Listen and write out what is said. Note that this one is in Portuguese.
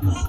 Yes.